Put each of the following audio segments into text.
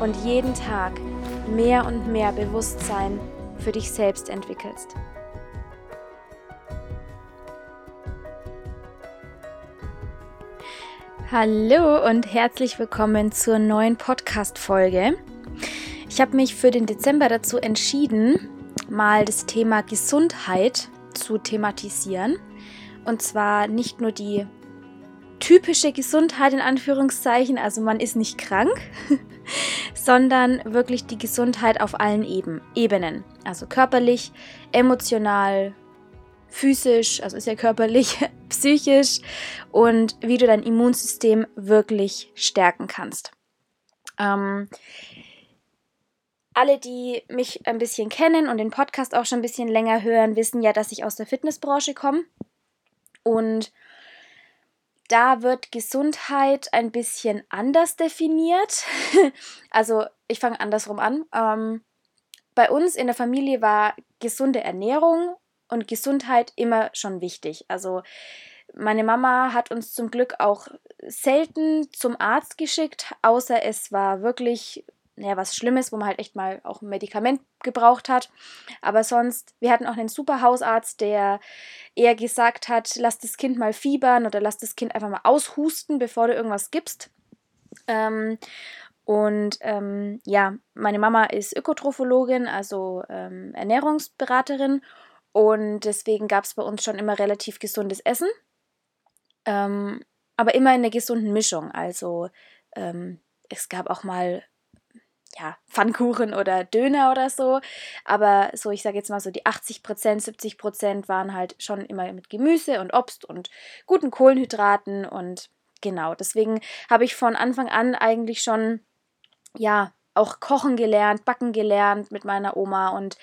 und jeden Tag mehr und mehr Bewusstsein für dich selbst entwickelst. Hallo und herzlich willkommen zur neuen Podcast-Folge. Ich habe mich für den Dezember dazu entschieden, mal das Thema Gesundheit zu thematisieren und zwar nicht nur die typische Gesundheit in Anführungszeichen, also man ist nicht krank, sondern wirklich die Gesundheit auf allen Eben, Ebenen. Also körperlich, emotional, physisch, also ist ja körperlich, psychisch und wie du dein Immunsystem wirklich stärken kannst. Ähm, alle, die mich ein bisschen kennen und den Podcast auch schon ein bisschen länger hören, wissen ja, dass ich aus der Fitnessbranche komme. Und da wird Gesundheit ein bisschen anders definiert. also ich fange andersrum an. Ähm, bei uns in der Familie war gesunde Ernährung und Gesundheit immer schon wichtig. Also meine Mama hat uns zum Glück auch selten zum Arzt geschickt, außer es war wirklich naja, was Schlimmes, wo man halt echt mal auch ein Medikament gebraucht hat. Aber sonst, wir hatten auch einen super Hausarzt, der eher gesagt hat, lass das Kind mal fiebern oder lass das Kind einfach mal aushusten, bevor du irgendwas gibst. Ähm, und ähm, ja, meine Mama ist Ökotrophologin, also ähm, Ernährungsberaterin. Und deswegen gab es bei uns schon immer relativ gesundes Essen. Ähm, aber immer in einer gesunden Mischung. Also ähm, es gab auch mal ja, Pfannkuchen oder Döner oder so. Aber so, ich sage jetzt mal so, die 80 Prozent, 70 Prozent waren halt schon immer mit Gemüse und Obst und guten Kohlenhydraten und genau. Deswegen habe ich von Anfang an eigentlich schon, ja, auch kochen gelernt, backen gelernt mit meiner Oma und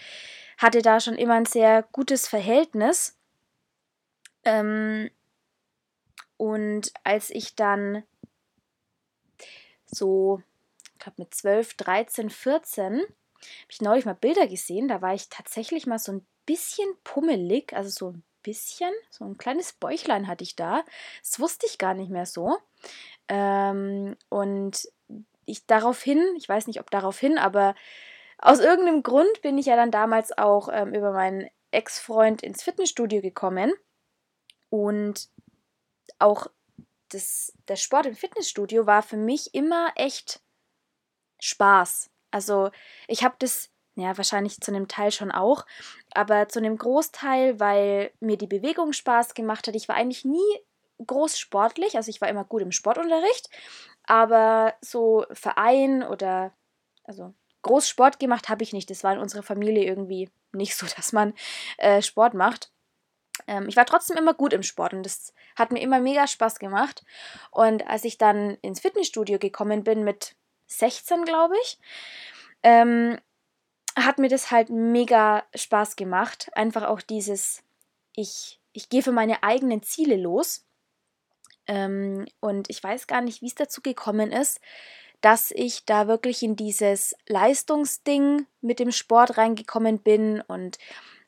hatte da schon immer ein sehr gutes Verhältnis. Ähm, und als ich dann so glaube mit 12, 13, 14, habe ich neulich mal Bilder gesehen. Da war ich tatsächlich mal so ein bisschen pummelig, also so ein bisschen, so ein kleines Bäuchlein hatte ich da. Das wusste ich gar nicht mehr so. Ähm, und ich daraufhin, ich weiß nicht, ob daraufhin, aber aus irgendeinem Grund bin ich ja dann damals auch ähm, über meinen Ex-Freund ins Fitnessstudio gekommen. Und auch das, der Sport im Fitnessstudio war für mich immer echt Spaß. Also ich habe das, ja, wahrscheinlich zu einem Teil schon auch, aber zu einem Großteil, weil mir die Bewegung Spaß gemacht hat. Ich war eigentlich nie groß sportlich, also ich war immer gut im Sportunterricht, aber so Verein oder also groß Sport gemacht habe ich nicht. Das war in unserer Familie irgendwie nicht so, dass man äh, Sport macht. Ähm, ich war trotzdem immer gut im Sport und das hat mir immer mega Spaß gemacht. Und als ich dann ins Fitnessstudio gekommen bin mit 16, glaube ich, ähm, hat mir das halt mega Spaß gemacht. Einfach auch dieses, ich, ich gehe für meine eigenen Ziele los. Ähm, und ich weiß gar nicht, wie es dazu gekommen ist, dass ich da wirklich in dieses Leistungsding mit dem Sport reingekommen bin und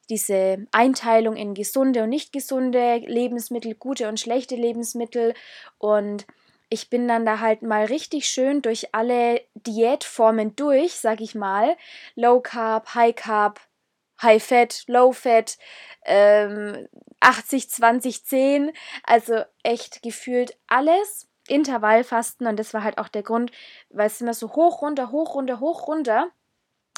diese Einteilung in gesunde und nicht gesunde Lebensmittel, gute und schlechte Lebensmittel und ich bin dann da halt mal richtig schön durch alle Diätformen durch, sag ich mal. Low Carb, High Carb, High Fat, Low Fat, ähm, 80, 20, 10. Also echt gefühlt alles. Intervallfasten und das war halt auch der Grund, weil es immer so hoch, runter, hoch, runter, hoch, runter.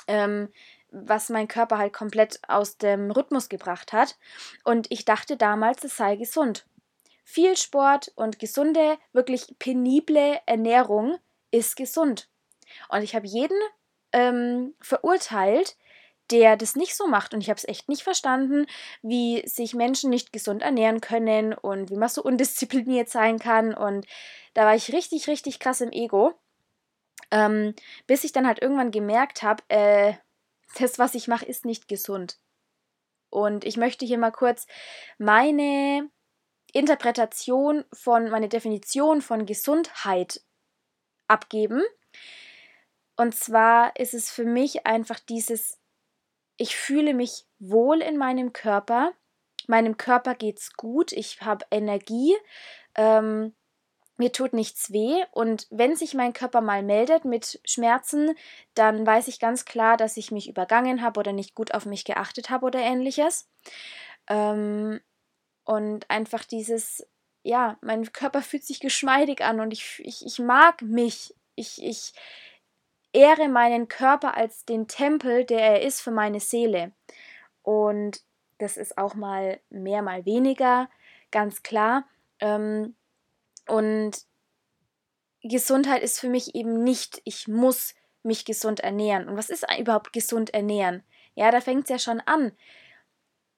ähm, was mein Körper halt komplett aus dem Rhythmus gebracht hat. Und ich dachte damals, es sei gesund. Viel Sport und gesunde, wirklich penible Ernährung ist gesund. Und ich habe jeden ähm, verurteilt, der das nicht so macht. Und ich habe es echt nicht verstanden, wie sich Menschen nicht gesund ernähren können und wie man so undiszipliniert sein kann. Und da war ich richtig, richtig krass im Ego. Ähm, bis ich dann halt irgendwann gemerkt habe, äh, das, was ich mache, ist nicht gesund. Und ich möchte hier mal kurz meine Interpretation von, meine Definition von Gesundheit abgeben. Und zwar ist es für mich einfach dieses, ich fühle mich wohl in meinem Körper, meinem Körper geht's gut, ich habe Energie, ähm, mir tut nichts weh und wenn sich mein Körper mal meldet mit Schmerzen, dann weiß ich ganz klar, dass ich mich übergangen habe oder nicht gut auf mich geachtet habe oder ähnliches. Ähm, und einfach dieses, ja, mein Körper fühlt sich geschmeidig an und ich, ich, ich mag mich. Ich, ich ehre meinen Körper als den Tempel, der er ist für meine Seele. Und das ist auch mal mehr, mal weniger, ganz klar. Ähm, und Gesundheit ist für mich eben nicht, ich muss mich gesund ernähren. Und was ist überhaupt gesund ernähren? Ja, da fängt es ja schon an.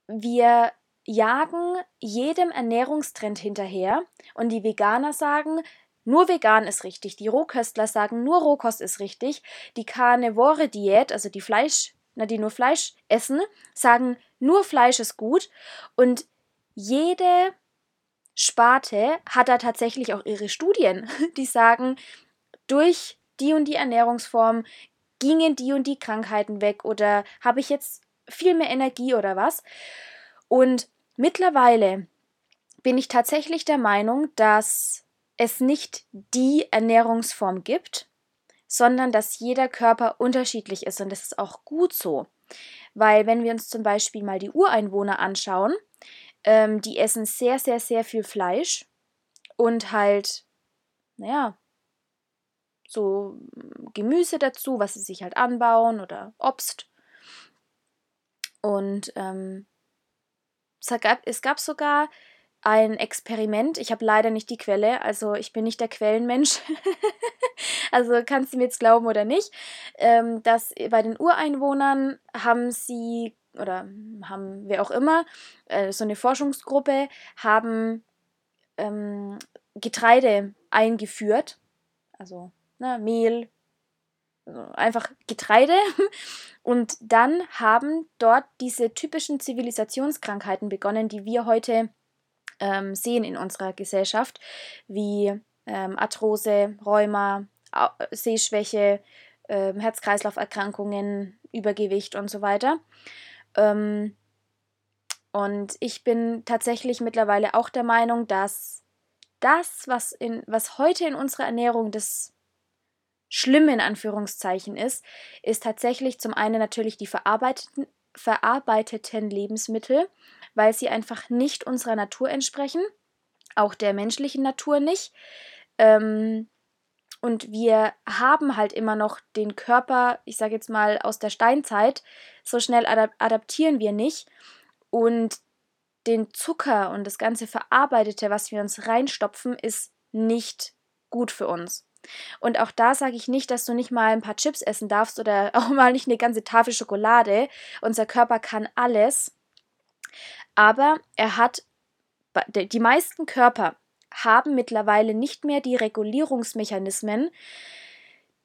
Wir jagen jedem Ernährungstrend hinterher und die Veganer sagen, nur vegan ist richtig. Die Rohköstler sagen, nur Rohkost ist richtig. Die Carnivore-Diät, also die Fleisch, na, die nur Fleisch essen, sagen, nur Fleisch ist gut. Und jede Sparte hat da tatsächlich auch ihre Studien, die sagen, durch die und die Ernährungsform gingen die und die Krankheiten weg oder habe ich jetzt viel mehr Energie oder was. Und Mittlerweile bin ich tatsächlich der Meinung, dass es nicht die Ernährungsform gibt, sondern dass jeder Körper unterschiedlich ist und das ist auch gut so. Weil wenn wir uns zum Beispiel mal die Ureinwohner anschauen, ähm, die essen sehr, sehr, sehr viel Fleisch und halt, naja, so Gemüse dazu, was sie sich halt anbauen oder Obst. Und ähm, es gab, sogar ein Experiment. Ich habe leider nicht die Quelle, also ich bin nicht der Quellenmensch. also kannst du mir jetzt glauben oder nicht, ähm, dass bei den Ureinwohnern haben sie oder haben wer auch immer, äh, so eine Forschungsgruppe, haben ähm, Getreide eingeführt, also ne, Mehl, einfach Getreide. Und dann haben dort diese typischen Zivilisationskrankheiten begonnen, die wir heute ähm, sehen in unserer Gesellschaft, wie ähm, Arthrose, Rheuma, Sehschwäche, äh, Herz-Kreislauf-Erkrankungen, Übergewicht und so weiter. Ähm, und ich bin tatsächlich mittlerweile auch der Meinung, dass das, was, in, was heute in unserer Ernährung das schlimm in Anführungszeichen ist, ist tatsächlich zum einen natürlich die verarbeiteten, verarbeiteten Lebensmittel, weil sie einfach nicht unserer Natur entsprechen, auch der menschlichen Natur nicht. Ähm, und wir haben halt immer noch den Körper, ich sage jetzt mal aus der Steinzeit, so schnell adap adaptieren wir nicht. Und den Zucker und das ganze Verarbeitete, was wir uns reinstopfen, ist nicht gut für uns. Und auch da sage ich nicht, dass du nicht mal ein paar Chips essen darfst oder auch mal nicht eine ganze Tafel Schokolade. Unser Körper kann alles. Aber er hat, die meisten Körper haben mittlerweile nicht mehr die Regulierungsmechanismen,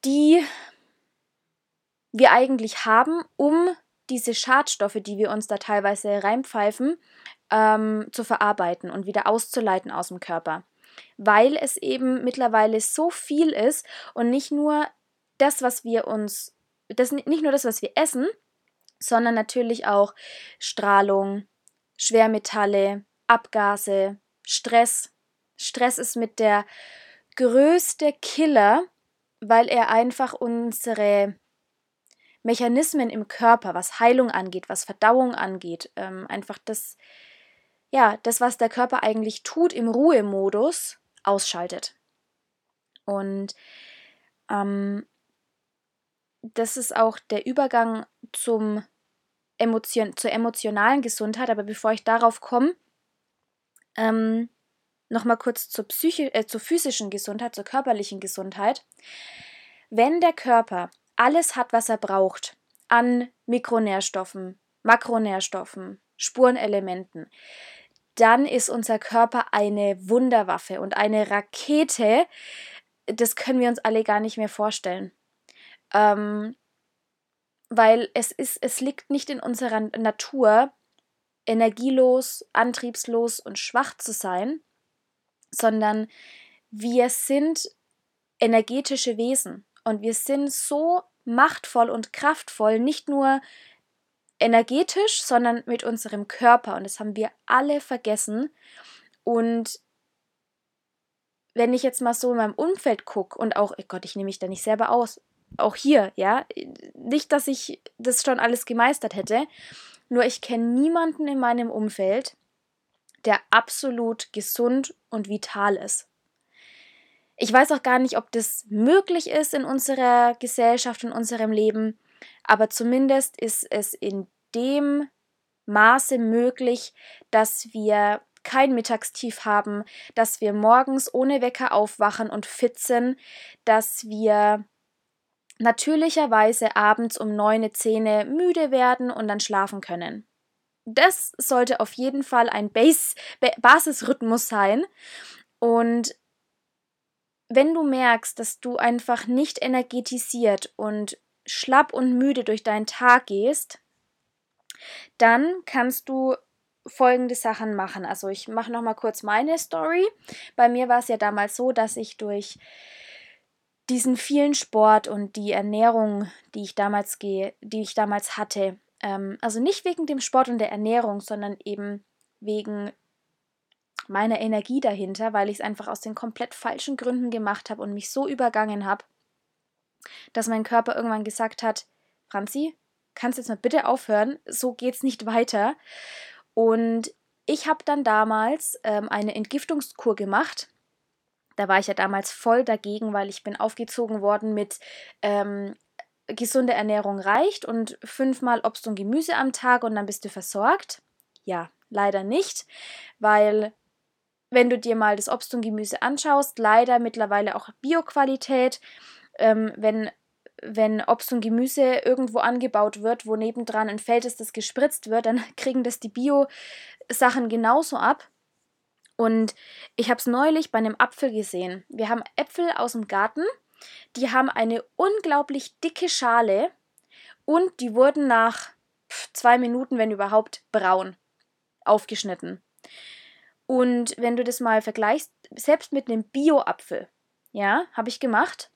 die wir eigentlich haben, um diese Schadstoffe, die wir uns da teilweise reinpfeifen, ähm, zu verarbeiten und wieder auszuleiten aus dem Körper weil es eben mittlerweile so viel ist und nicht nur das, was wir uns, das, nicht nur das, was wir essen, sondern natürlich auch Strahlung, Schwermetalle, Abgase, Stress. Stress ist mit der größte Killer, weil er einfach unsere Mechanismen im Körper, was Heilung angeht, was Verdauung angeht, ähm, einfach das ja, das, was der Körper eigentlich tut im Ruhemodus, ausschaltet. Und ähm, das ist auch der Übergang zum Emotion, zur emotionalen Gesundheit. Aber bevor ich darauf komme, ähm, nochmal kurz zur, äh, zur physischen Gesundheit, zur körperlichen Gesundheit. Wenn der Körper alles hat, was er braucht, an Mikronährstoffen, Makronährstoffen, Spurenelementen, dann ist unser Körper eine Wunderwaffe und eine Rakete. Das können wir uns alle gar nicht mehr vorstellen. Ähm, weil es ist, es liegt nicht in unserer Natur, energielos, antriebslos und schwach zu sein, sondern wir sind energetische Wesen und wir sind so machtvoll und kraftvoll, nicht nur energetisch, sondern mit unserem Körper. Und das haben wir alle vergessen. Und wenn ich jetzt mal so in meinem Umfeld gucke und auch, oh Gott, ich nehme mich da nicht selber aus, auch hier, ja, nicht, dass ich das schon alles gemeistert hätte, nur ich kenne niemanden in meinem Umfeld, der absolut gesund und vital ist. Ich weiß auch gar nicht, ob das möglich ist in unserer Gesellschaft, in unserem Leben, aber zumindest ist es in dem Maße möglich, dass wir kein Mittagstief haben, dass wir morgens ohne Wecker aufwachen und fit sind, dass wir natürlicherweise abends um neun, zehn müde werden und dann schlafen können. Das sollte auf jeden Fall ein Base, Basisrhythmus sein. Und wenn du merkst, dass du einfach nicht energetisiert und schlapp und müde durch deinen Tag gehst, dann kannst du folgende Sachen machen. Also ich mache noch mal kurz meine Story. Bei mir war es ja damals so, dass ich durch diesen vielen Sport und die Ernährung, die ich damals gehe, die ich damals hatte, ähm, also nicht wegen dem Sport und der Ernährung, sondern eben wegen meiner Energie dahinter, weil ich es einfach aus den komplett falschen Gründen gemacht habe und mich so übergangen habe, dass mein Körper irgendwann gesagt hat, Franzi, kannst jetzt mal bitte aufhören, so geht's nicht weiter. Und ich habe dann damals ähm, eine Entgiftungskur gemacht. Da war ich ja damals voll dagegen, weil ich bin aufgezogen worden mit ähm, gesunde Ernährung reicht und fünfmal Obst und Gemüse am Tag und dann bist du versorgt. Ja, leider nicht, weil wenn du dir mal das Obst und Gemüse anschaust, leider mittlerweile auch Bioqualität. Ähm, wenn, wenn Obst und Gemüse irgendwo angebaut wird, wo nebendran ein Feld ist, das gespritzt wird, dann kriegen das die Bio-Sachen genauso ab. Und ich habe es neulich bei einem Apfel gesehen. Wir haben Äpfel aus dem Garten, die haben eine unglaublich dicke Schale und die wurden nach zwei Minuten, wenn überhaupt, braun aufgeschnitten. Und wenn du das mal vergleichst, selbst mit einem Bio-Apfel, ja, habe ich gemacht,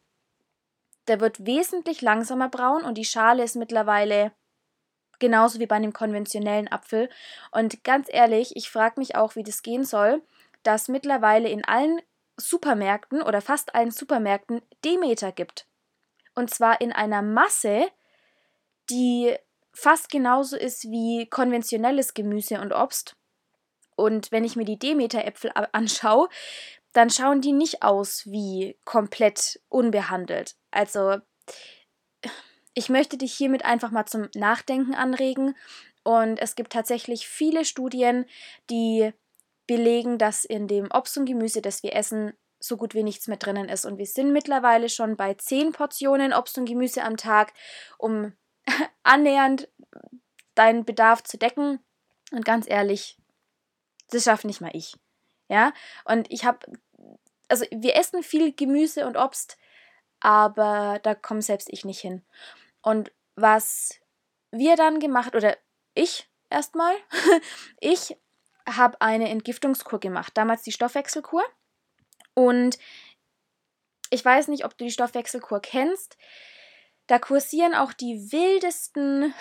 der wird wesentlich langsamer braun und die Schale ist mittlerweile genauso wie bei einem konventionellen Apfel. Und ganz ehrlich, ich frage mich auch, wie das gehen soll, dass mittlerweile in allen Supermärkten oder fast allen Supermärkten Demeter gibt. Und zwar in einer Masse, die fast genauso ist wie konventionelles Gemüse und Obst. Und wenn ich mir die Demeter-Äpfel anschaue, dann schauen die nicht aus wie komplett unbehandelt. Also ich möchte dich hiermit einfach mal zum Nachdenken anregen. Und es gibt tatsächlich viele Studien, die belegen, dass in dem Obst und Gemüse, das wir essen, so gut wie nichts mehr drinnen ist. Und wir sind mittlerweile schon bei 10 Portionen Obst und Gemüse am Tag, um annähernd deinen Bedarf zu decken. Und ganz ehrlich, das schafft nicht mal ich. Ja, und ich habe, also wir essen viel Gemüse und Obst, aber da komme selbst ich nicht hin. Und was wir dann gemacht, oder ich erstmal, ich habe eine Entgiftungskur gemacht, damals die Stoffwechselkur. Und ich weiß nicht, ob du die Stoffwechselkur kennst. Da kursieren auch die wildesten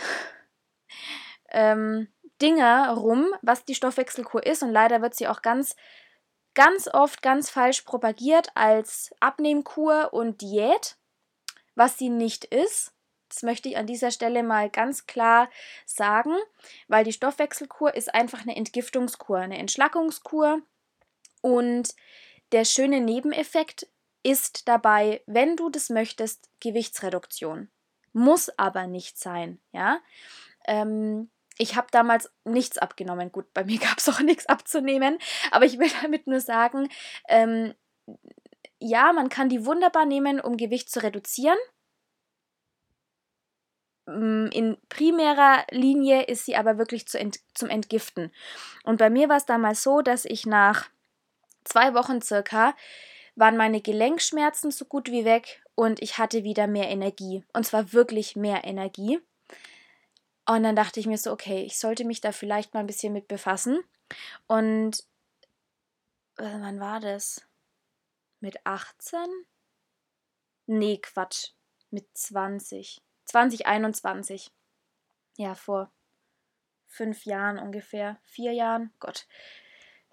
ähm, Dinger rum, was die Stoffwechselkur ist. Und leider wird sie auch ganz, ganz oft ganz falsch propagiert als Abnehmkur und Diät, was sie nicht ist. Das möchte ich an dieser Stelle mal ganz klar sagen, weil die Stoffwechselkur ist einfach eine Entgiftungskur, eine Entschlackungskur. Und der schöne Nebeneffekt ist dabei, wenn du das möchtest, Gewichtsreduktion. muss aber nicht sein, ja. Ähm, ich habe damals nichts abgenommen. Gut, bei mir gab es auch nichts abzunehmen, aber ich will damit nur sagen, ähm, ja, man kann die wunderbar nehmen, um Gewicht zu reduzieren. Mm, in primärer Linie ist sie aber wirklich zu ent zum Entgiften. Und bei mir war es damals so, dass ich nach zwei Wochen circa waren meine Gelenkschmerzen so gut wie weg und ich hatte wieder mehr Energie. Und zwar wirklich mehr Energie. Und dann dachte ich mir so, okay, ich sollte mich da vielleicht mal ein bisschen mit befassen. Und äh, wann war das? Mit 18? Nee, Quatsch. Mit 20. 2021. Ja, vor fünf Jahren ungefähr. Vier Jahren. Gott.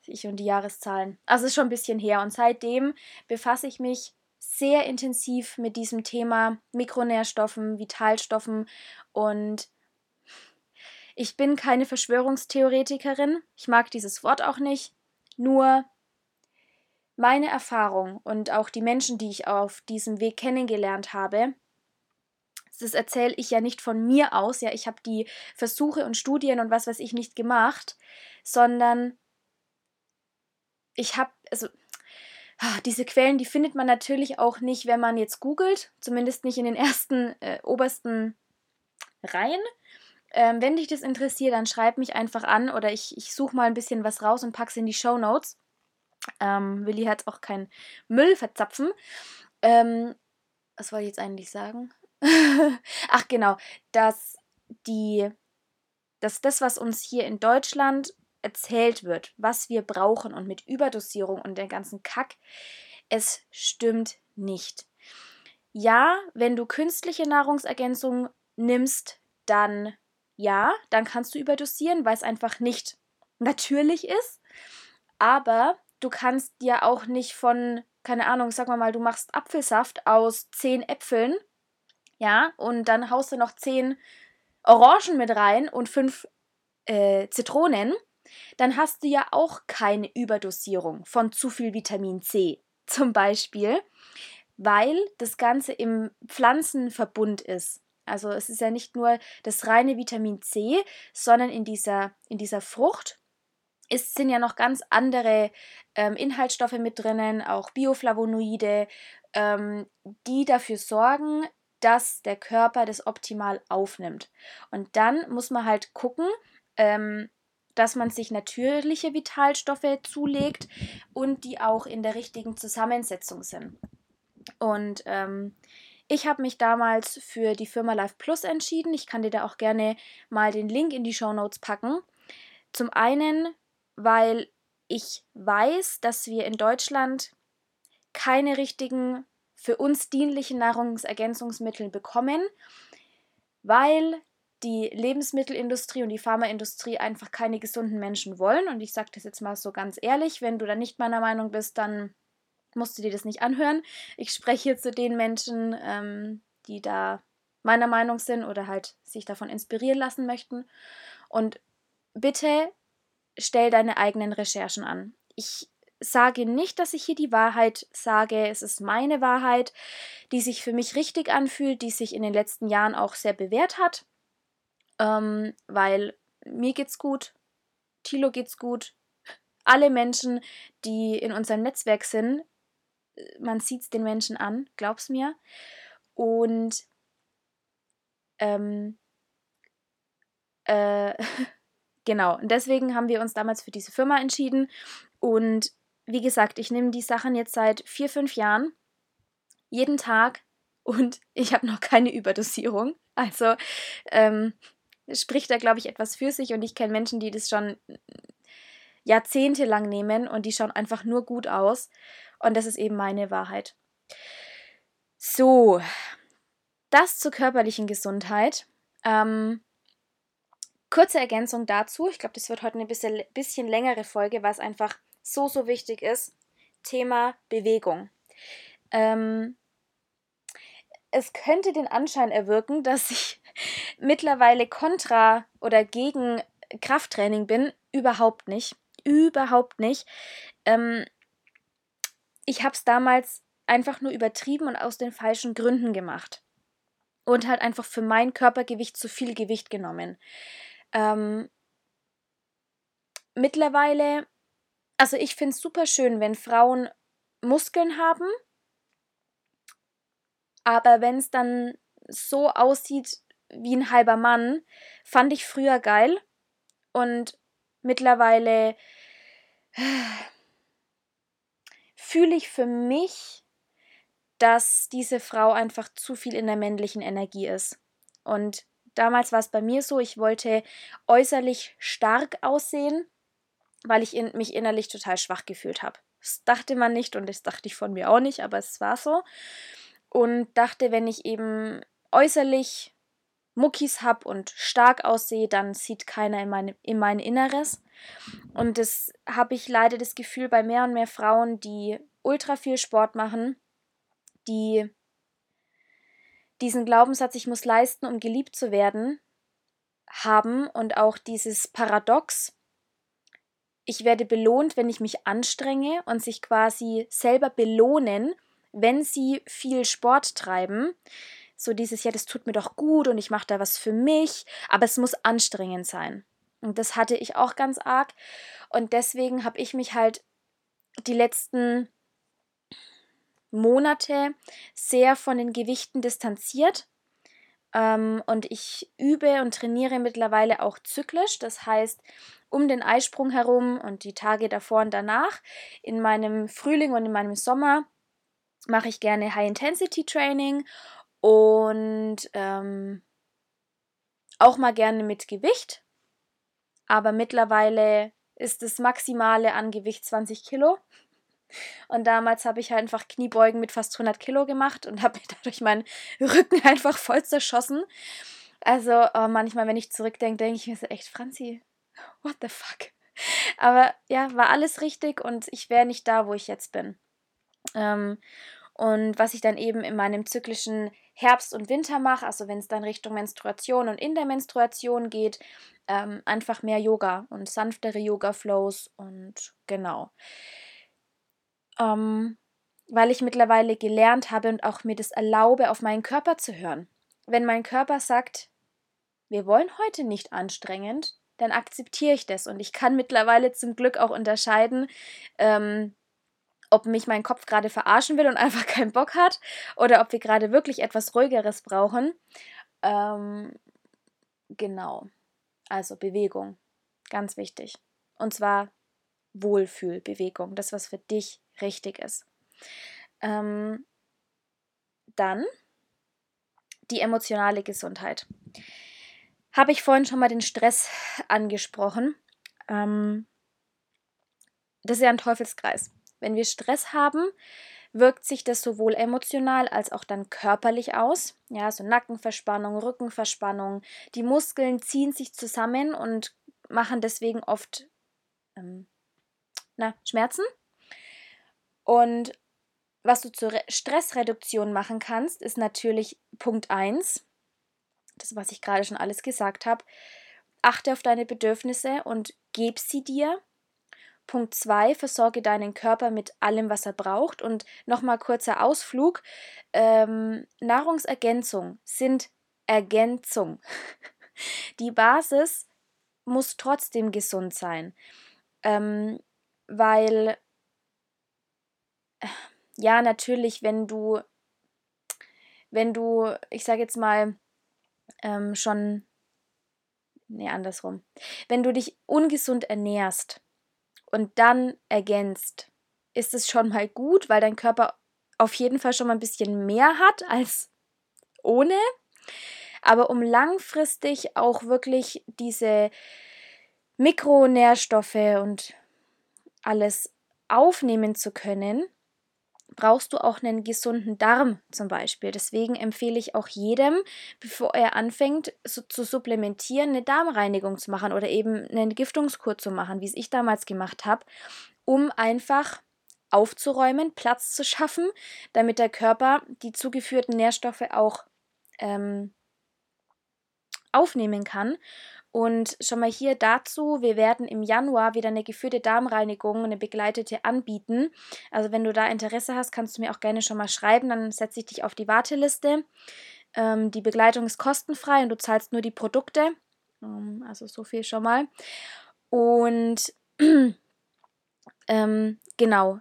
Ich und die Jahreszahlen. Also ist schon ein bisschen her. Und seitdem befasse ich mich sehr intensiv mit diesem Thema Mikronährstoffen, Vitalstoffen und ich bin keine Verschwörungstheoretikerin. Ich mag dieses Wort auch nicht. Nur meine Erfahrung und auch die Menschen, die ich auf diesem Weg kennengelernt habe, das erzähle ich ja nicht von mir aus, ja, ich habe die Versuche und Studien und was weiß ich nicht gemacht, sondern ich habe, also ah, diese Quellen, die findet man natürlich auch nicht, wenn man jetzt googelt, zumindest nicht in den ersten, äh, obersten Reihen. Ähm, wenn dich das interessiert, dann schreib mich einfach an oder ich, ich suche mal ein bisschen was raus und pack's in die Show Notes. Ähm, Willi hat auch keinen Müll verzapfen. Ähm, was wollte ich jetzt eigentlich sagen? Ach genau, dass die, dass das, was uns hier in Deutschland erzählt wird, was wir brauchen und mit Überdosierung und der ganzen Kack, es stimmt nicht. Ja, wenn du künstliche Nahrungsergänzung nimmst, dann ja, dann kannst du überdosieren, weil es einfach nicht natürlich ist. Aber du kannst dir auch nicht von, keine Ahnung, sag mal mal, du machst Apfelsaft aus zehn Äpfeln, ja, und dann haust du noch zehn Orangen mit rein und fünf äh, Zitronen, dann hast du ja auch keine Überdosierung von zu viel Vitamin C zum Beispiel, weil das Ganze im Pflanzenverbund ist. Also es ist ja nicht nur das reine Vitamin C, sondern in dieser, in dieser Frucht ist, sind ja noch ganz andere ähm, Inhaltsstoffe mit drinnen, auch Bioflavonoide, ähm, die dafür sorgen, dass der Körper das optimal aufnimmt. Und dann muss man halt gucken, ähm, dass man sich natürliche Vitalstoffe zulegt und die auch in der richtigen Zusammensetzung sind. Und ähm, ich habe mich damals für die Firma Life Plus entschieden. Ich kann dir da auch gerne mal den Link in die Show Notes packen. Zum einen, weil ich weiß, dass wir in Deutschland keine richtigen für uns dienlichen Nahrungsergänzungsmittel bekommen, weil die Lebensmittelindustrie und die Pharmaindustrie einfach keine gesunden Menschen wollen. Und ich sage das jetzt mal so ganz ehrlich, wenn du da nicht meiner Meinung bist, dann musst du dir das nicht anhören. Ich spreche zu den Menschen, ähm, die da meiner Meinung sind oder halt sich davon inspirieren lassen möchten. Und bitte stell deine eigenen Recherchen an. Ich sage nicht, dass ich hier die Wahrheit sage. Es ist meine Wahrheit, die sich für mich richtig anfühlt, die sich in den letzten Jahren auch sehr bewährt hat. Ähm, weil mir geht's gut, Tilo geht's gut. Alle Menschen, die in unserem Netzwerk sind, man sieht es den Menschen an, glaub's mir. Und ähm, äh, genau, und deswegen haben wir uns damals für diese Firma entschieden. Und wie gesagt, ich nehme die Sachen jetzt seit vier, fünf Jahren, jeden Tag und ich habe noch keine Überdosierung. Also ähm, spricht da, glaube ich, etwas für sich und ich kenne Menschen, die das schon jahrzehntelang nehmen und die schauen einfach nur gut aus. Und das ist eben meine Wahrheit. So, das zur körperlichen Gesundheit. Ähm, kurze Ergänzung dazu. Ich glaube, das wird heute eine bisschen, bisschen längere Folge, es einfach so, so wichtig ist. Thema Bewegung. Ähm, es könnte den Anschein erwirken, dass ich mittlerweile kontra oder gegen Krafttraining bin. Überhaupt nicht. Überhaupt nicht. Ähm, ich habe es damals einfach nur übertrieben und aus den falschen Gründen gemacht. und halt einfach für mein Körpergewicht zu viel Gewicht genommen. Ähm, mittlerweile, also ich finde es super schön, wenn Frauen Muskeln haben, aber wenn es dann so aussieht wie ein halber Mann, fand ich früher geil und mittlerweile fühle ich für mich, dass diese Frau einfach zu viel in der männlichen Energie ist. Und damals war es bei mir so, ich wollte äußerlich stark aussehen, weil ich in, mich innerlich total schwach gefühlt habe. Das dachte man nicht und das dachte ich von mir auch nicht, aber es war so. Und dachte, wenn ich eben äußerlich Muckis habe und stark aussehe, dann sieht keiner in, meine, in mein Inneres. Und das habe ich leider das Gefühl bei mehr und mehr Frauen, die ultra viel Sport machen, die diesen Glaubenssatz, ich muss leisten, um geliebt zu werden, haben und auch dieses Paradox, ich werde belohnt, wenn ich mich anstrenge und sich quasi selber belohnen, wenn sie viel Sport treiben. So dieses, ja, das tut mir doch gut und ich mache da was für mich, aber es muss anstrengend sein. Und das hatte ich auch ganz arg. Und deswegen habe ich mich halt die letzten Monate sehr von den Gewichten distanziert. Ähm, und ich übe und trainiere mittlerweile auch zyklisch. Das heißt, um den Eisprung herum und die Tage davor und danach. In meinem Frühling und in meinem Sommer mache ich gerne High-Intensity-Training und ähm, auch mal gerne mit Gewicht. Aber mittlerweile ist das Maximale an Gewicht 20 Kilo. Und damals habe ich halt einfach Kniebeugen mit fast 100 Kilo gemacht und habe mir dadurch meinen Rücken einfach voll zerschossen. Also oh, manchmal, wenn ich zurückdenke, denke ich mir so echt, Franzi, what the fuck? Aber ja, war alles richtig und ich wäre nicht da, wo ich jetzt bin. Ähm, und was ich dann eben in meinem zyklischen Herbst und Winter mache, also wenn es dann Richtung Menstruation und in der Menstruation geht, ähm, einfach mehr Yoga und sanftere Yoga-Flows und genau ähm, weil ich mittlerweile gelernt habe und auch mir das erlaube, auf meinen Körper zu hören. Wenn mein Körper sagt, wir wollen heute nicht anstrengend, dann akzeptiere ich das und ich kann mittlerweile zum Glück auch unterscheiden, ähm, ob mich mein Kopf gerade verarschen will und einfach keinen Bock hat oder ob wir gerade wirklich etwas ruhigeres brauchen. Ähm, genau. Also Bewegung, ganz wichtig. Und zwar Wohlfühlbewegung, das was für dich richtig ist. Ähm, dann die emotionale Gesundheit. Habe ich vorhin schon mal den Stress angesprochen. Ähm, das ist ja ein Teufelskreis. Wenn wir Stress haben, wirkt sich das sowohl emotional als auch dann körperlich aus. Ja, so Nackenverspannung, Rückenverspannung. Die Muskeln ziehen sich zusammen und machen deswegen oft ähm, na, Schmerzen. Und was du zur Stressreduktion machen kannst, ist natürlich Punkt 1, das, was ich gerade schon alles gesagt habe. Achte auf deine Bedürfnisse und gib sie dir. Punkt 2, versorge deinen Körper mit allem, was er braucht. Und nochmal kurzer Ausflug. Ähm, Nahrungsergänzung sind Ergänzung. Die Basis muss trotzdem gesund sein. Ähm, weil ja, natürlich, wenn du, wenn du, ich sage jetzt mal, ähm, schon, nee, andersrum, wenn du dich ungesund ernährst und dann ergänzt, ist es schon mal gut, weil dein Körper auf jeden Fall schon mal ein bisschen mehr hat als ohne. Aber um langfristig auch wirklich diese Mikronährstoffe und alles aufnehmen zu können, brauchst du auch einen gesunden Darm zum Beispiel. Deswegen empfehle ich auch jedem, bevor er anfängt so zu supplementieren, eine Darmreinigung zu machen oder eben eine Entgiftungskur zu machen, wie es ich damals gemacht habe, um einfach aufzuräumen, Platz zu schaffen, damit der Körper die zugeführten Nährstoffe auch ähm, aufnehmen kann und schon mal hier dazu, wir werden im Januar wieder eine geführte Darmreinigung, eine begleitete anbieten. Also wenn du da Interesse hast, kannst du mir auch gerne schon mal schreiben, dann setze ich dich auf die Warteliste. Ähm, die Begleitung ist kostenfrei und du zahlst nur die Produkte. Ähm, also so viel schon mal. Und ähm, genau.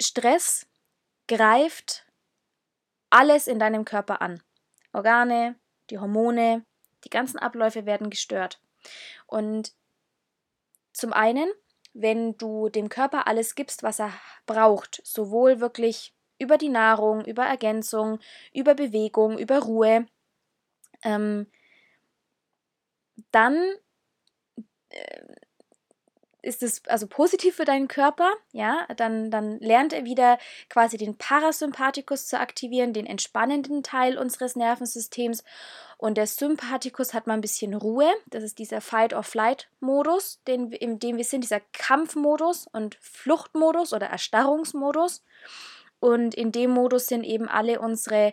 Stress greift alles in deinem Körper an. Organe, die Hormone, die ganzen Abläufe werden gestört. Und zum einen, wenn du dem Körper alles gibst, was er braucht, sowohl wirklich über die Nahrung, über Ergänzung, über Bewegung, über Ruhe, ähm, dann äh, ist es also positiv für deinen Körper, ja, dann, dann lernt er wieder quasi den Parasympathikus zu aktivieren, den entspannenden Teil unseres Nervensystems. Und der Sympathikus hat mal ein bisschen Ruhe. Das ist dieser Fight-or-Flight-Modus, in dem wir sind, dieser Kampfmodus und Fluchtmodus oder Erstarrungsmodus. Und in dem Modus sind eben alle unsere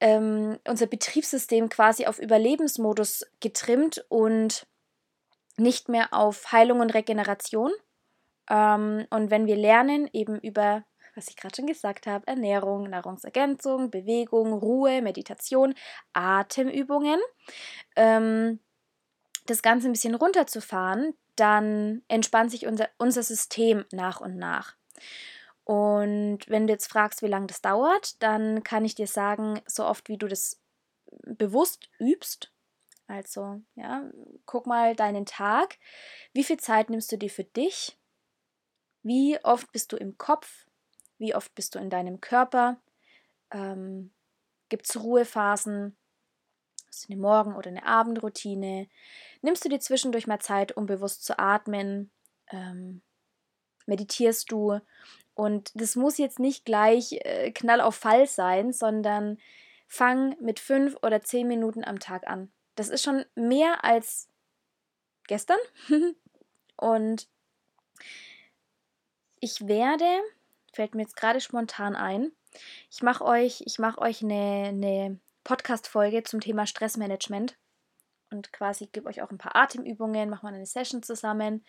ähm, unser Betriebssystem quasi auf Überlebensmodus getrimmt und nicht mehr auf Heilung und Regeneration. Ähm, und wenn wir lernen, eben über, was ich gerade schon gesagt habe, Ernährung, Nahrungsergänzung, Bewegung, Ruhe, Meditation, Atemübungen, ähm, das Ganze ein bisschen runterzufahren, dann entspannt sich unser, unser System nach und nach. Und wenn du jetzt fragst, wie lange das dauert, dann kann ich dir sagen, so oft wie du das bewusst übst, also, ja, guck mal deinen Tag. Wie viel Zeit nimmst du dir für dich? Wie oft bist du im Kopf? Wie oft bist du in deinem Körper? Ähm, Gibt es Ruhephasen? Hast du eine Morgen- oder eine Abendroutine? Nimmst du dir zwischendurch mal Zeit, um bewusst zu atmen? Ähm, meditierst du? Und das muss jetzt nicht gleich äh, Knall auf Fall sein, sondern fang mit fünf oder zehn Minuten am Tag an. Das ist schon mehr als gestern. Und ich werde, fällt mir jetzt gerade spontan ein, ich mache euch, ich mache euch eine, eine Podcast-Folge zum Thema Stressmanagement und quasi gebe euch auch ein paar Atemübungen, machen wir eine Session zusammen,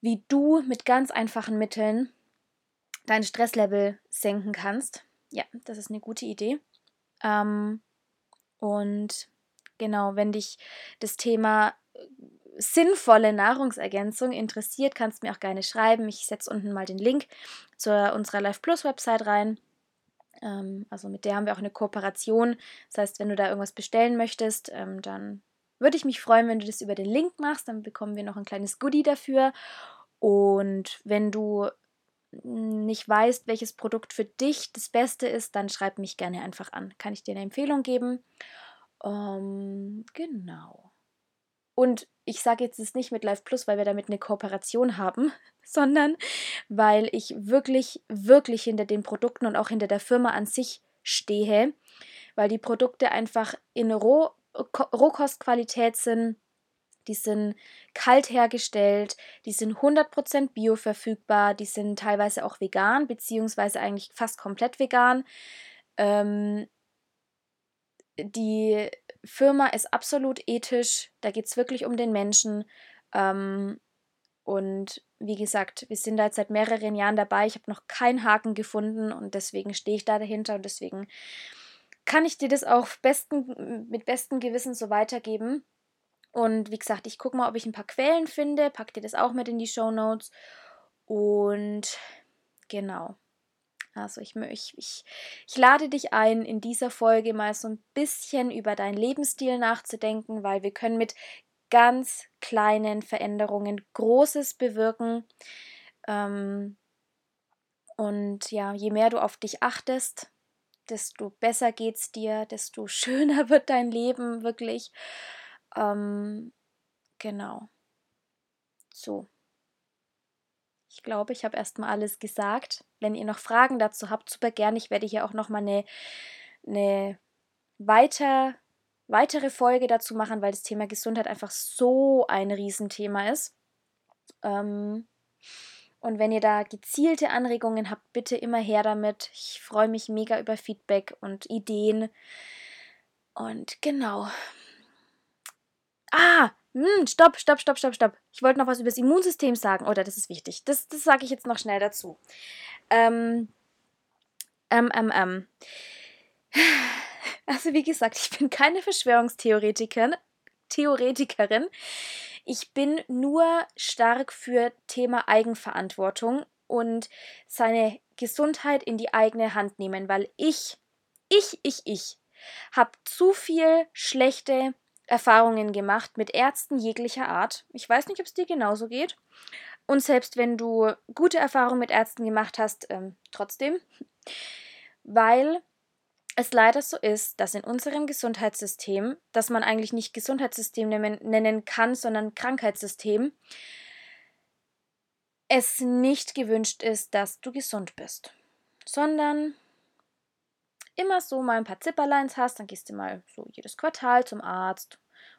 wie du mit ganz einfachen Mitteln dein Stresslevel senken kannst. Ja, das ist eine gute Idee. Ähm, und Genau, wenn dich das Thema äh, sinnvolle Nahrungsergänzung interessiert, kannst du mir auch gerne schreiben. Ich setze unten mal den Link zu unserer Life Plus Website rein. Ähm, also mit der haben wir auch eine Kooperation. Das heißt, wenn du da irgendwas bestellen möchtest, ähm, dann würde ich mich freuen, wenn du das über den Link machst. Dann bekommen wir noch ein kleines Goodie dafür. Und wenn du nicht weißt, welches Produkt für dich das Beste ist, dann schreib mich gerne einfach an. Kann ich dir eine Empfehlung geben? Ähm, genau. Und ich sage jetzt es nicht mit Live Plus, weil wir damit eine Kooperation haben, sondern weil ich wirklich, wirklich hinter den Produkten und auch hinter der Firma an sich stehe, weil die Produkte einfach in Roh Rohkostqualität sind. Die sind kalt hergestellt, die sind 100% bio verfügbar, die sind teilweise auch vegan, beziehungsweise eigentlich fast komplett vegan. Ähm, die Firma ist absolut ethisch, da geht es wirklich um den Menschen. Ähm, und wie gesagt, wir sind da jetzt seit mehreren Jahren dabei. Ich habe noch keinen Haken gefunden und deswegen stehe ich da dahinter und deswegen kann ich dir das auch besten, mit bestem Gewissen so weitergeben. Und wie gesagt, ich gucke mal, ob ich ein paar Quellen finde, pack dir das auch mit in die Show Notes. Und genau. Also ich, ich, ich, ich lade dich ein, in dieser Folge mal so ein bisschen über deinen Lebensstil nachzudenken, weil wir können mit ganz kleinen Veränderungen Großes bewirken. Ähm, und ja, je mehr du auf dich achtest, desto besser geht's dir, desto schöner wird dein Leben wirklich. Ähm, genau. So. Ich glaube, ich habe erstmal alles gesagt. Wenn ihr noch Fragen dazu habt, super gern. Ich werde hier auch nochmal eine, eine weiter, weitere Folge dazu machen, weil das Thema Gesundheit einfach so ein Riesenthema ist. Ähm, und wenn ihr da gezielte Anregungen habt, bitte immer her damit. Ich freue mich mega über Feedback und Ideen. Und genau. Ah, hm, stopp, stopp, stopp, stopp, stopp. Ich wollte noch was über das Immunsystem sagen. Oder oh, das ist wichtig. Das, das sage ich jetzt noch schnell dazu. Ähm, ähm, ähm, ähm. Also wie gesagt, ich bin keine Verschwörungstheoretikerin. Theoretikerin. Ich bin nur stark für Thema Eigenverantwortung und seine Gesundheit in die eigene Hand nehmen, weil ich, ich, ich, ich habe zu viel schlechte Erfahrungen gemacht mit Ärzten jeglicher Art. Ich weiß nicht, ob es dir genauso geht. Und selbst wenn du gute Erfahrungen mit Ärzten gemacht hast, ähm, trotzdem, weil es leider so ist, dass in unserem Gesundheitssystem, das man eigentlich nicht Gesundheitssystem nennen, nennen kann, sondern Krankheitssystem, es nicht gewünscht ist, dass du gesund bist, sondern immer so mal ein paar Zipperleins hast, dann gehst du mal so jedes Quartal zum Arzt,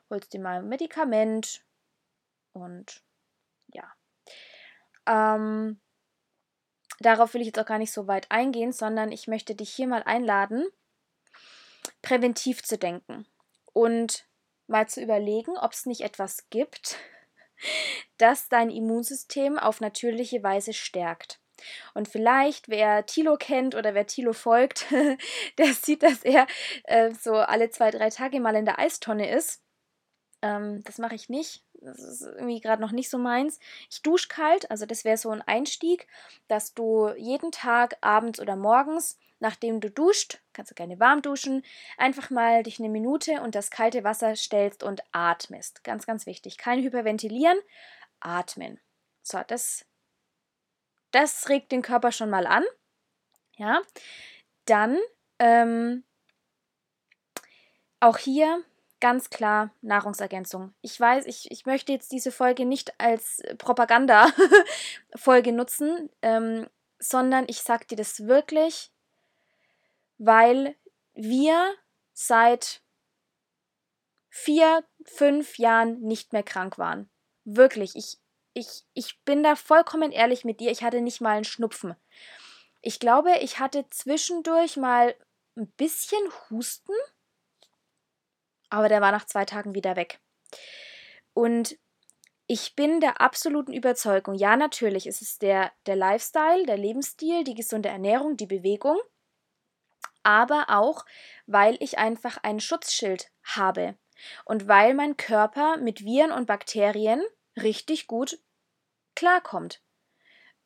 holst dir mal ein Medikament und ja. Ähm, darauf will ich jetzt auch gar nicht so weit eingehen, sondern ich möchte dich hier mal einladen, präventiv zu denken und mal zu überlegen, ob es nicht etwas gibt, das dein Immunsystem auf natürliche Weise stärkt. Und vielleicht, wer Tilo kennt oder wer Tilo folgt, der sieht, dass er äh, so alle zwei, drei Tage mal in der Eistonne ist. Ähm, das mache ich nicht. Das ist irgendwie gerade noch nicht so meins. Ich dusche kalt, also das wäre so ein Einstieg, dass du jeden Tag abends oder morgens, nachdem du duscht, kannst du gerne warm duschen, einfach mal dich eine Minute und das kalte Wasser stellst und atmest. Ganz, ganz wichtig. Kein Hyperventilieren, atmen. So, das das regt den Körper schon mal an. Ja, dann ähm, auch hier ganz klar Nahrungsergänzung. Ich weiß, ich, ich möchte jetzt diese Folge nicht als Propaganda-Folge nutzen, ähm, sondern ich sage dir das wirklich, weil wir seit vier, fünf Jahren nicht mehr krank waren. Wirklich, ich, ich, ich bin da vollkommen ehrlich mit dir, ich hatte nicht mal einen Schnupfen. Ich glaube, ich hatte zwischendurch mal ein bisschen Husten, aber der war nach zwei Tagen wieder weg. Und ich bin der absoluten Überzeugung, ja, natürlich ist es der, der Lifestyle, der Lebensstil, die gesunde Ernährung, die Bewegung, aber auch, weil ich einfach ein Schutzschild habe und weil mein Körper mit Viren und Bakterien richtig gut klarkommt.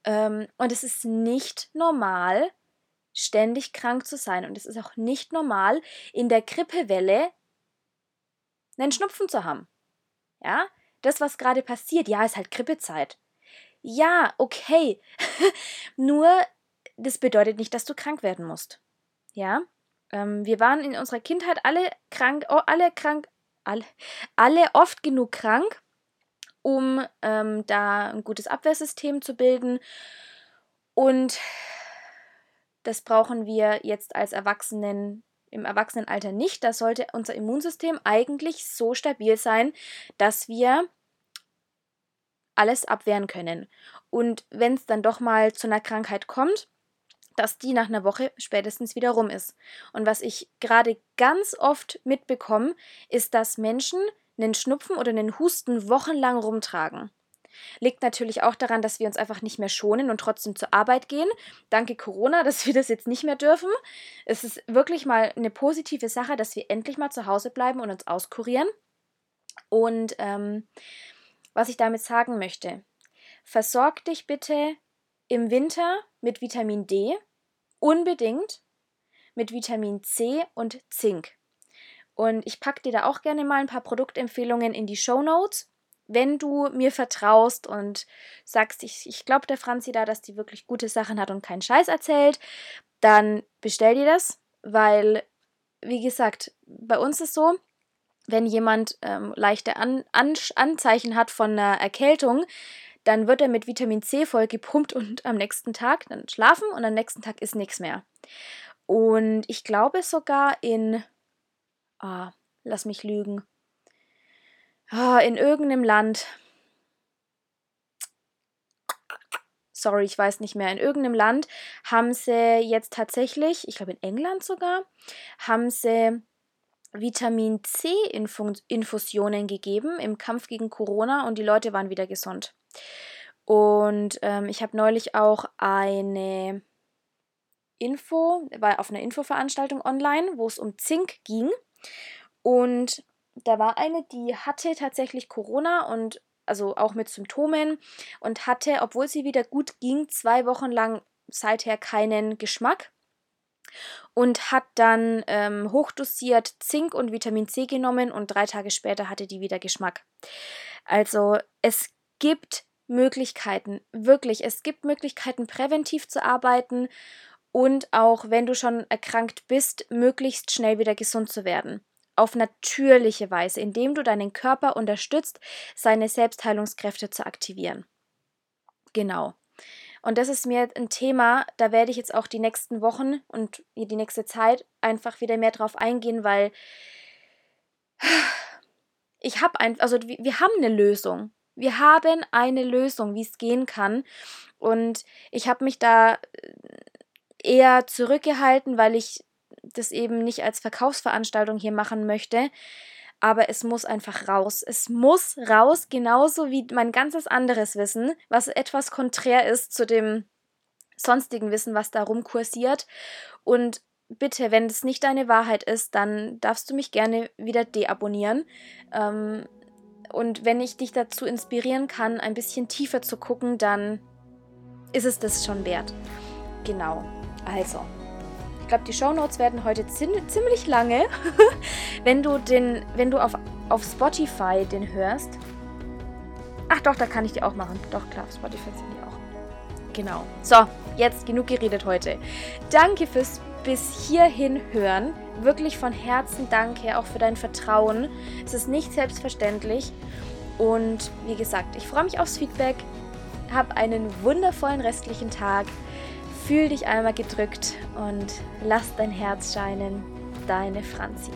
Ähm, und es ist nicht normal, ständig krank zu sein. Und es ist auch nicht normal, in der Grippewelle einen Schnupfen zu haben. Ja, das, was gerade passiert, ja, ist halt Grippezeit. Ja, okay. Nur, das bedeutet nicht, dass du krank werden musst. Ja, ähm, wir waren in unserer Kindheit alle krank, oh, alle krank, alle, alle oft genug krank, um ähm, da ein gutes Abwehrsystem zu bilden. Und das brauchen wir jetzt als Erwachsenen im Erwachsenenalter nicht. Da sollte unser Immunsystem eigentlich so stabil sein, dass wir alles abwehren können. Und wenn es dann doch mal zu einer Krankheit kommt, dass die nach einer Woche spätestens wieder rum ist. Und was ich gerade ganz oft mitbekomme, ist, dass Menschen einen Schnupfen oder einen Husten wochenlang rumtragen. Liegt natürlich auch daran, dass wir uns einfach nicht mehr schonen und trotzdem zur Arbeit gehen. Danke Corona, dass wir das jetzt nicht mehr dürfen. Es ist wirklich mal eine positive Sache, dass wir endlich mal zu Hause bleiben und uns auskurieren. Und ähm, was ich damit sagen möchte, versorg dich bitte im Winter mit Vitamin D, unbedingt mit Vitamin C und Zink. Und ich packe dir da auch gerne mal ein paar Produktempfehlungen in die Show Notes. Wenn du mir vertraust und sagst, ich, ich glaube der Franzi da, dass die wirklich gute Sachen hat und keinen Scheiß erzählt, dann bestell dir das, weil, wie gesagt, bei uns ist so, wenn jemand ähm, leichte An An Anzeichen hat von einer Erkältung, dann wird er mit Vitamin C voll gepumpt und am nächsten Tag dann schlafen und am nächsten Tag ist nichts mehr. Und ich glaube sogar in ah, lass mich lügen, ah, in irgendeinem Land, sorry, ich weiß nicht mehr, in irgendeinem Land haben sie jetzt tatsächlich, ich glaube in England sogar, haben sie Vitamin C Infusionen gegeben im Kampf gegen Corona und die Leute waren wieder gesund. Und ähm, ich habe neulich auch eine Info, war auf einer Infoveranstaltung online, wo es um Zink ging. Und da war eine, die hatte tatsächlich Corona und also auch mit Symptomen und hatte, obwohl sie wieder gut ging, zwei Wochen lang seither keinen Geschmack und hat dann ähm, hochdosiert Zink und Vitamin C genommen und drei Tage später hatte die wieder Geschmack. Also es gibt Möglichkeiten, wirklich, es gibt Möglichkeiten, präventiv zu arbeiten und auch, wenn du schon erkrankt bist, möglichst schnell wieder gesund zu werden. Auf natürliche Weise, indem du deinen Körper unterstützt, seine Selbstheilungskräfte zu aktivieren. Genau. Und das ist mir ein Thema, da werde ich jetzt auch die nächsten Wochen und die nächste Zeit einfach wieder mehr drauf eingehen, weil ich habe ein, also wir haben eine Lösung. Wir haben eine Lösung, wie es gehen kann. Und ich habe mich da eher zurückgehalten, weil ich das eben nicht als Verkaufsveranstaltung hier machen möchte. Aber es muss einfach raus. Es muss raus, genauso wie mein ganzes anderes Wissen, was etwas konträr ist zu dem sonstigen Wissen, was da rumkursiert. Und bitte, wenn das nicht deine Wahrheit ist, dann darfst du mich gerne wieder deabonnieren. Ähm, und wenn ich dich dazu inspirieren kann, ein bisschen tiefer zu gucken, dann ist es das schon wert. Genau. Also, ich glaube, die Shownotes werden heute ziemlich lange. wenn du den, wenn du auf, auf Spotify den hörst. Ach doch, da kann ich die auch machen. Doch, klar, auf Spotify sind die auch. Genau. So, jetzt genug geredet heute. Danke fürs bis hierhin hören. Wirklich von Herzen danke auch für dein Vertrauen. Es ist nicht selbstverständlich. Und wie gesagt, ich freue mich aufs Feedback. Hab einen wundervollen restlichen Tag. Fühl dich einmal gedrückt und lass dein Herz scheinen. Deine Franzi.